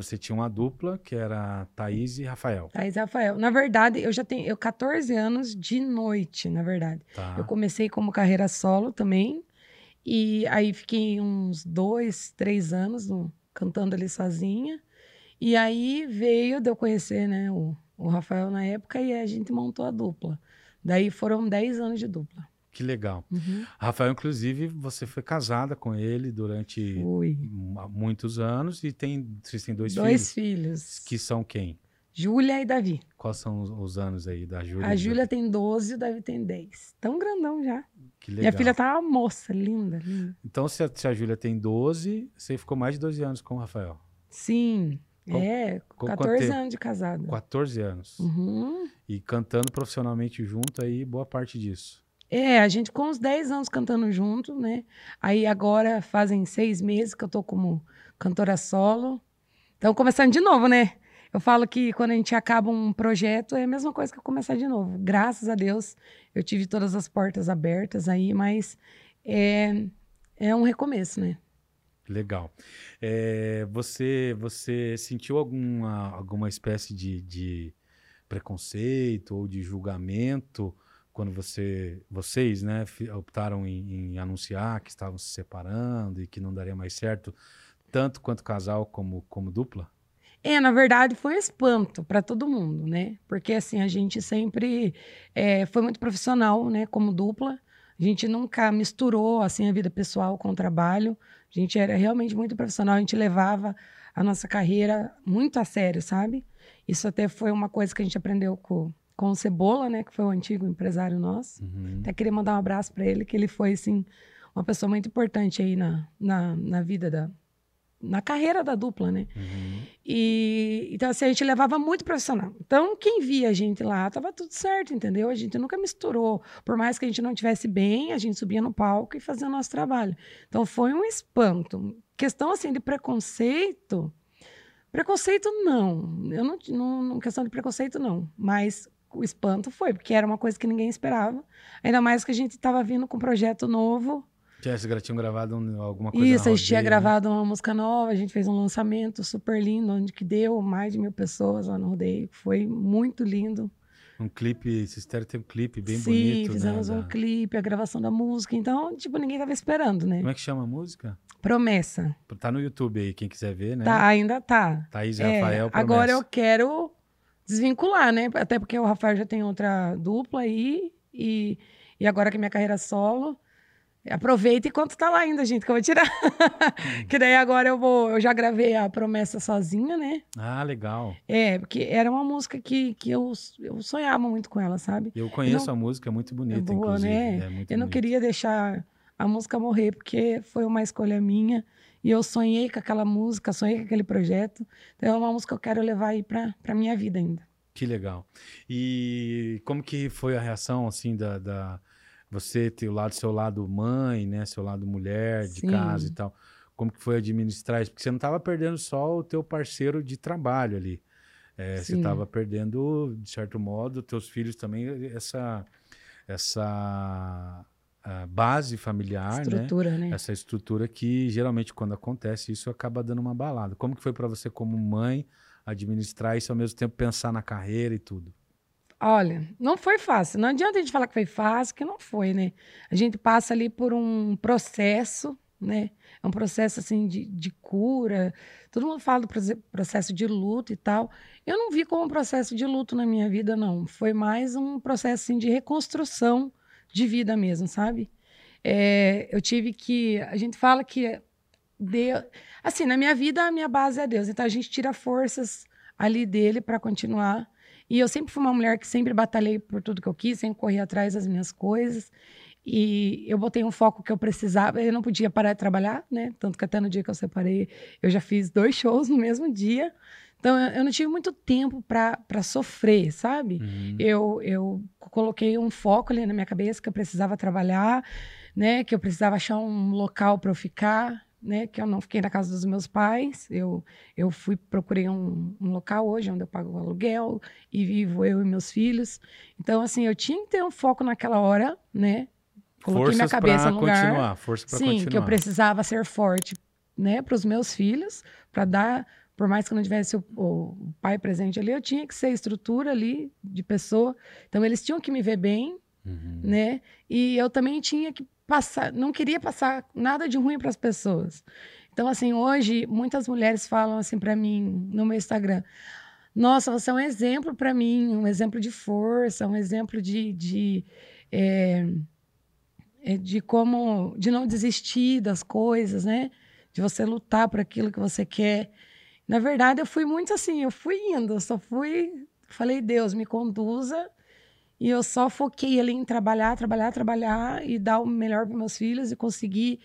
Você tinha uma dupla que era Thaís e Rafael. Thaís e Rafael. Na verdade, eu já tenho eu 14 anos de noite, na verdade. Tá. Eu comecei como carreira solo também. E aí fiquei uns dois, três anos no- cantando ali sozinha. E aí veio de eu conhecer né, o, o Rafael na época e a gente montou a dupla. Daí foram 10 anos de dupla. Que legal. Uhum. Rafael, inclusive, você foi casada com ele durante Fui. mu- muitos anos e tem, vocês têm dois, Dois filhos. filhos. Que são quem? Júlia e Davi. Quais são os, os anos aí da Júlia? A Júlia tem 12 e o Davi tem 10. Tão grandão já. Que legal. Minha filha tá uma moça, linda, linda. Então, se a, se a Júlia tem 12, você ficou mais de 12 anos com o Rafael. Sim. Qual- é, quanto 14 tempo? anos de casada. 14 anos. Uhum. E cantando profissionalmente junto aí, boa parte disso. É, a gente com uns 10 anos cantando junto, né? Aí agora fazem seis meses que eu tô como cantora solo. Então, começando de novo, né? Eu falo que quando a gente acaba um projeto é a mesma coisa que começar de novo. Graças a Deus, eu tive todas as portas abertas aí, mas é, é um recomeço, né? Legal. É, você, você sentiu alguma, alguma espécie de, de preconceito ou de julgamento quando você, vocês, né, optaram em, em anunciar que estavam se separando e que não daria mais certo, tanto quanto casal como, como dupla? É, na verdade, foi um espanto para todo mundo, né? Porque assim, a gente sempre é, foi muito profissional, né? Como dupla. A gente nunca misturou assim a vida pessoal com o trabalho. A gente era realmente muito profissional. A gente levava a nossa carreira muito a sério, sabe? Isso até foi uma coisa que a gente aprendeu com, com o Cebola, né? Que foi o antigo empresário nosso. Uhum. Até queria mandar um abraço para ele, que ele foi, assim, uma pessoa muito importante aí na, na, na vida da... Na carreira da dupla, né? Uhum. E então assim, a gente levava muito profissional. Então, quem via a gente lá, tava tudo certo, entendeu? A gente nunca misturou. Por mais que a gente não tivesse bem, a gente subia no palco e fazia o nosso trabalho. Então, foi um espanto. Questão assim de preconceito. Preconceito não. Eu não, não, não questão de preconceito não, mas o espanto foi, porque era uma coisa que ninguém esperava. Ainda mais que a gente estava vindo com um projeto novo. Já vocês gra- tinham gravado um- alguma coisa Isso, a gente tinha né? gravado uma música nova, a gente fez um lançamento super lindo, onde que deu mais de mil pessoas lá no rodeio. Foi muito lindo. Um clipe, vocês ter um clipe bem Sim, bonito, fizemos né? um clipe, a gravação da música. Então, tipo, ninguém tava esperando, né? Como é que chama a música? Promessa. Tá no YouTube aí, quem quiser ver, né? Tá, ainda tá. Thaís e É, Rafael, agora eu Promessa. quero desvincular, né? Até porque o Rafael já tem outra dupla aí. E, e agora que minha carreira é solo, aproveita enquanto tá lá ainda, gente, que eu vou tirar. que daí agora eu vou. Eu já gravei a promessa sozinha, né? Ah, legal. É, porque era uma música que, que eu, eu sonhava muito com ela, sabe? Eu conheço não- a música, é muito bonita, boa, inclusive. né? É Eu não bonita. queria deixar a música morrer, porque foi uma escolha minha. E eu sonhei com aquela música, sonhei com aquele projeto. Então é uma música que eu quero levar aí pra, pra minha vida ainda. Que legal. E como que foi a reação, assim, da, da- você ter o lado, seu lado mãe, né? Seu lado mulher, de Sim. casa e tal. Como que foi administrar isso? Porque você não estava perdendo só o teu parceiro de trabalho ali. É, você estava perdendo, de certo modo, teus filhos também, essa, essa ah, base familiar, né? Estrutura, né? essa estrutura que geralmente quando acontece isso acaba dando uma balada. Como que foi para você como mãe administrar isso ao mesmo tempo pensar na carreira e tudo? Olha, não foi fácil. Não adianta a gente falar que foi fácil, que não foi, né? A gente passa ali por um processo, né? É um processo, assim, de, de cura. Todo mundo fala do proce- processo de luto e tal. Eu não vi como um processo de luto na minha vida, não. Foi mais um processo, assim, de reconstrução de vida mesmo, sabe? É, eu tive que... A gente fala que Deus... Assim, na minha vida, a minha base é Deus. Então, a gente tira forças ali dele para continuar. E eu sempre fui uma mulher que sempre batalhei por tudo que eu quis, sempre corri atrás das minhas coisas. E eu botei um foco que eu precisava. Eu não podia parar de trabalhar, né? Tanto que até no dia que eu separei, eu já fiz dois shows no mesmo dia. Então, eu não tive muito tempo para sofrer, sabe? Uhum. Eu, eu coloquei um foco ali na minha cabeça que eu precisava trabalhar, né? Que eu precisava achar um local para eu ficar, né? Que eu não fiquei na casa dos meus pais. Eu, eu fui procurei um, um local hoje onde eu pago o aluguel e vivo eu e meus filhos. Então, assim, eu tinha que ter um foco naquela hora, né? Coloquei minha cabeça pra no lugar. continuar, força para Sim, continuar. que eu precisava ser forte, né, para os meus filhos, para dar por mais que eu não tivesse o, o, pai presente ali, eu tinha que ser estrutura ali de pessoa. Então eles tinham que me ver bem, uhum. né? E eu também tinha que passar, não queria passar nada de ruim para as pessoas. Então assim, hoje muitas mulheres falam assim para mim no meu Instagram: "Nossa, você é um exemplo para mim, um exemplo de força, um exemplo de, de é, de como de não desistir das coisas, né? De você lutar por aquilo que você quer. Na verdade, eu fui muito assim, eu fui indo, eu só fui, falei, Deus, me conduza. E eu só foquei ali em trabalhar, trabalhar, trabalhar e dar o melhor para meus filhos e conseguir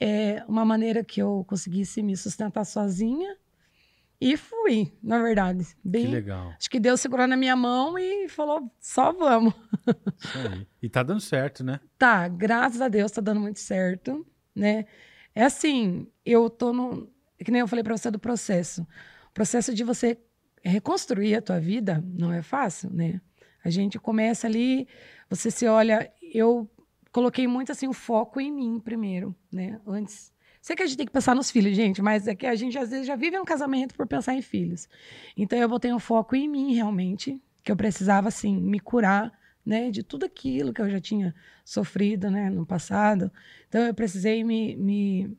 é, uma maneira que eu conseguisse me sustentar sozinha. E fui, na verdade. Bem, que legal. Acho que Deus segurou na minha mão e falou: só vamos. Isso aí. E tá dando certo, né? Tá, graças a Deus tá dando muito certo, né? É assim, eu tô no que nem eu falei para você do processo. O processo de você reconstruir a tua vida não é fácil, né? A gente começa ali, você se olha, eu coloquei muito assim o foco em mim primeiro, né? Antes Sei que a gente tem que pensar nos filhos, gente, mas é que a gente às vezes já vive um casamento por pensar em filhos. Então eu botei um foco em mim realmente, que eu precisava assim me curar, né, de tudo aquilo que eu já tinha sofrido, né, no passado. Então eu precisei me, me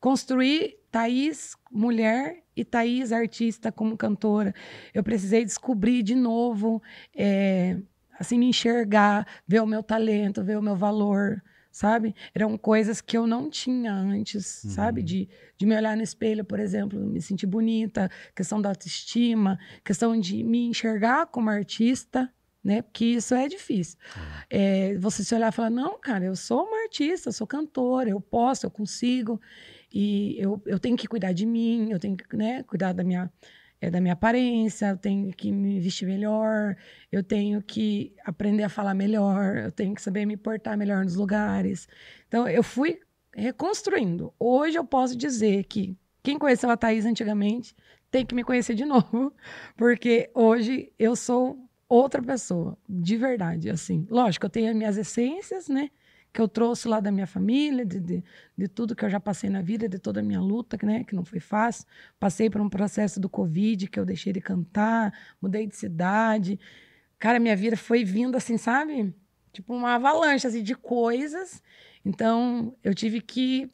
construir Thaís mulher e Thaís artista como cantora. Eu precisei descobrir de novo, é, assim, me enxergar, ver o meu talento, ver o meu valor, sabe? Eram coisas que eu não tinha antes, uhum. sabe? De, de me olhar no espelho, por exemplo, me sentir bonita, questão da autoestima, questão de me enxergar como artista, né? Porque isso é difícil. Uhum. É, você se olhar e falar, não, cara, eu sou uma artista, eu sou cantora, eu posso, eu consigo. E eu, eu tenho que cuidar de mim, eu tenho que né, cuidar da minha, é, da minha aparência, eu tenho que me vestir melhor, eu tenho que aprender a falar melhor, eu tenho que saber me portar melhor nos lugares. Então, eu fui reconstruindo. Hoje eu posso dizer que quem conheceu a Thaís antigamente tem que me conhecer de novo, porque hoje eu sou outra pessoa, de verdade, assim. Lógico, eu tenho as minhas essências, né? Que eu trouxe lá da minha família, de, de, de, tudo que eu já passei na vida, de toda a minha luta, né, que não foi fácil. Passei por um processo do Covid, que eu deixei de cantar, mudei de cidade. Cara, minha vida foi vindo assim, sabe? Tipo uma avalanche assim, de coisas. Então, eu tive que,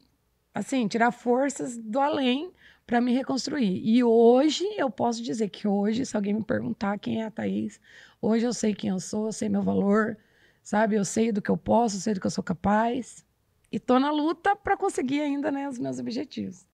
assim, tirar forças do além para me reconstruir. E hoje, eu posso dizer que hoje, se alguém me perguntar quem é a Thaís, hoje eu sei quem eu sou, eu sei meu valor, sabe? Eu sei do que eu posso, sei do que eu sou capaz. E tô na luta para conseguir ainda, né, os meus objetivos.